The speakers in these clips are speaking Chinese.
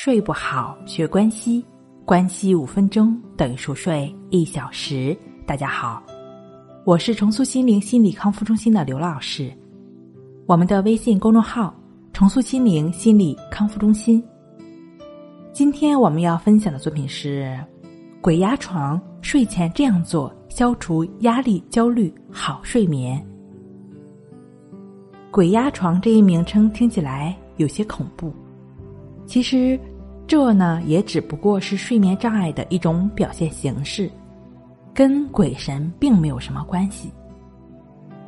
睡不好，学关西，关西五分钟等于熟睡一小时。大家好，我是重塑心灵心理康复中心的刘老师。我们的微信公众号“重塑心灵心理康复中心”。今天我们要分享的作品是《鬼压床》，睡前这样做，消除压力、焦虑，好睡眠。鬼压床这一名称听起来有些恐怖。其实，这呢也只不过是睡眠障碍的一种表现形式，跟鬼神并没有什么关系。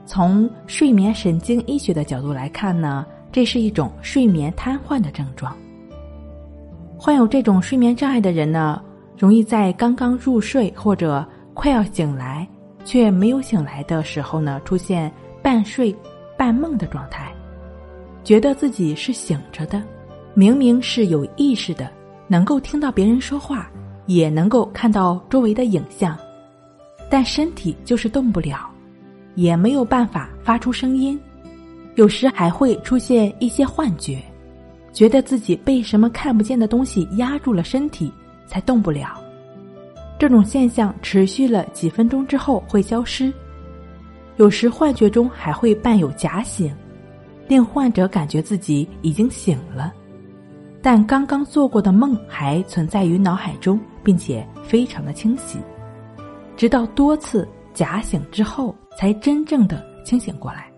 从睡眠神经医学的角度来看呢，这是一种睡眠瘫痪的症状。患有这种睡眠障碍的人呢，容易在刚刚入睡或者快要醒来却没有醒来的时候呢，出现半睡半梦的状态，觉得自己是醒着的。明明是有意识的，能够听到别人说话，也能够看到周围的影像，但身体就是动不了，也没有办法发出声音，有时还会出现一些幻觉，觉得自己被什么看不见的东西压住了身体，才动不了。这种现象持续了几分钟之后会消失，有时幻觉中还会伴有假醒，令患者感觉自己已经醒了。但刚刚做过的梦还存在于脑海中，并且非常的清晰，直到多次假醒之后，才真正的清醒过来。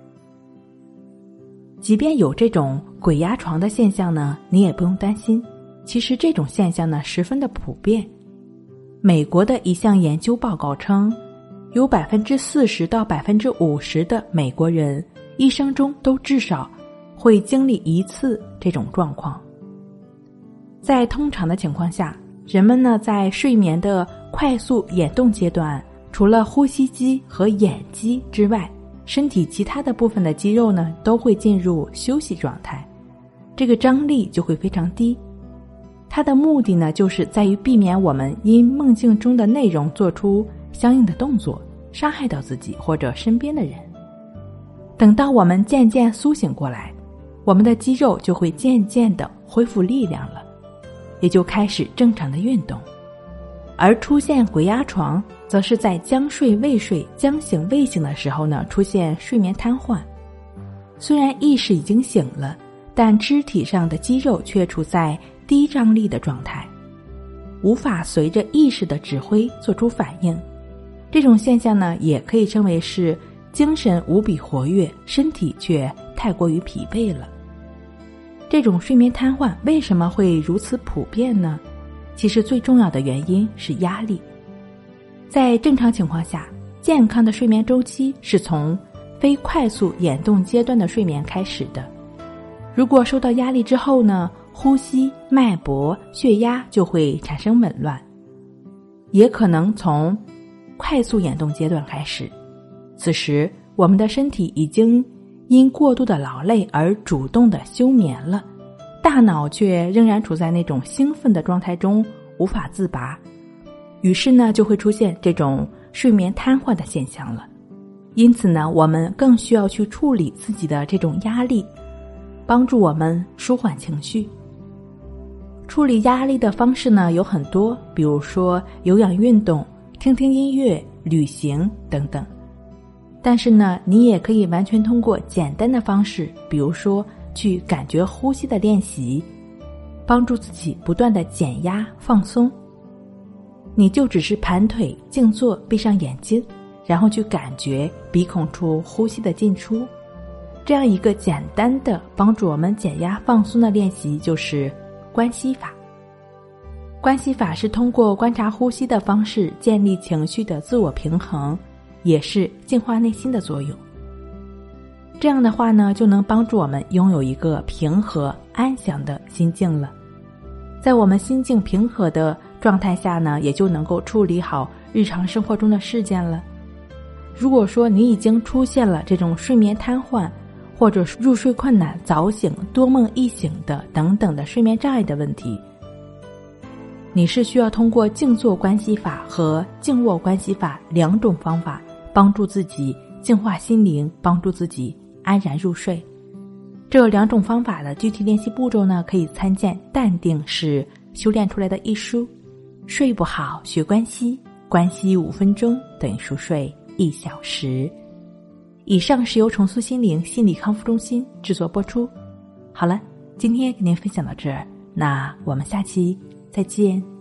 即便有这种鬼压床的现象呢，你也不用担心。其实这种现象呢，十分的普遍。美国的一项研究报告称，有百分之四十到百分之五十的美国人一生中都至少会经历一次这种状况。在通常的情况下，人们呢在睡眠的快速眼动阶段，除了呼吸肌和眼肌之外，身体其他的部分的肌肉呢都会进入休息状态，这个张力就会非常低。它的目的呢就是在于避免我们因梦境中的内容做出相应的动作，伤害到自己或者身边的人。等到我们渐渐苏醒过来，我们的肌肉就会渐渐的恢复力量了。也就开始正常的运动，而出现鬼压床，则是在将睡未睡、将醒未醒的时候呢，出现睡眠瘫痪。虽然意识已经醒了，但肢体上的肌肉却处在低张力的状态，无法随着意识的指挥做出反应。这种现象呢，也可以称为是精神无比活跃，身体却太过于疲惫了。这种睡眠瘫痪为什么会如此普遍呢？其实最重要的原因是压力。在正常情况下，健康的睡眠周期是从非快速眼动阶段的睡眠开始的。如果受到压力之后呢，呼吸、脉搏、血压就会产生紊乱，也可能从快速眼动阶段开始。此时，我们的身体已经。因过度的劳累而主动的休眠了，大脑却仍然处在那种兴奋的状态中无法自拔，于是呢就会出现这种睡眠瘫痪的现象了。因此呢，我们更需要去处理自己的这种压力，帮助我们舒缓情绪。处理压力的方式呢有很多，比如说有氧运动、听听音乐、旅行等等。但是呢，你也可以完全通过简单的方式，比如说去感觉呼吸的练习，帮助自己不断的减压放松。你就只是盘腿静坐，闭上眼睛，然后去感觉鼻孔处呼吸的进出，这样一个简单的帮助我们减压放松的练习就是关系法。关系法是通过观察呼吸的方式建立情绪的自我平衡。也是净化内心的作用。这样的话呢，就能帮助我们拥有一个平和安详的心境了。在我们心境平和的状态下呢，也就能够处理好日常生活中的事件了。如果说你已经出现了这种睡眠瘫痪，或者入睡困难、早醒、多梦易醒的等等的睡眠障碍的问题，你是需要通过静坐关系法和静卧关系法两种方法。帮助自己净化心灵，帮助自己安然入睡。这两种方法的具体练习步骤呢，可以参见《淡定是修炼出来的》一书。睡不好学关西，关西五分钟等于熟睡一小时。以上是由重塑心灵心理康复中心制作播出。好了，今天跟您分享到这儿，那我们下期再见。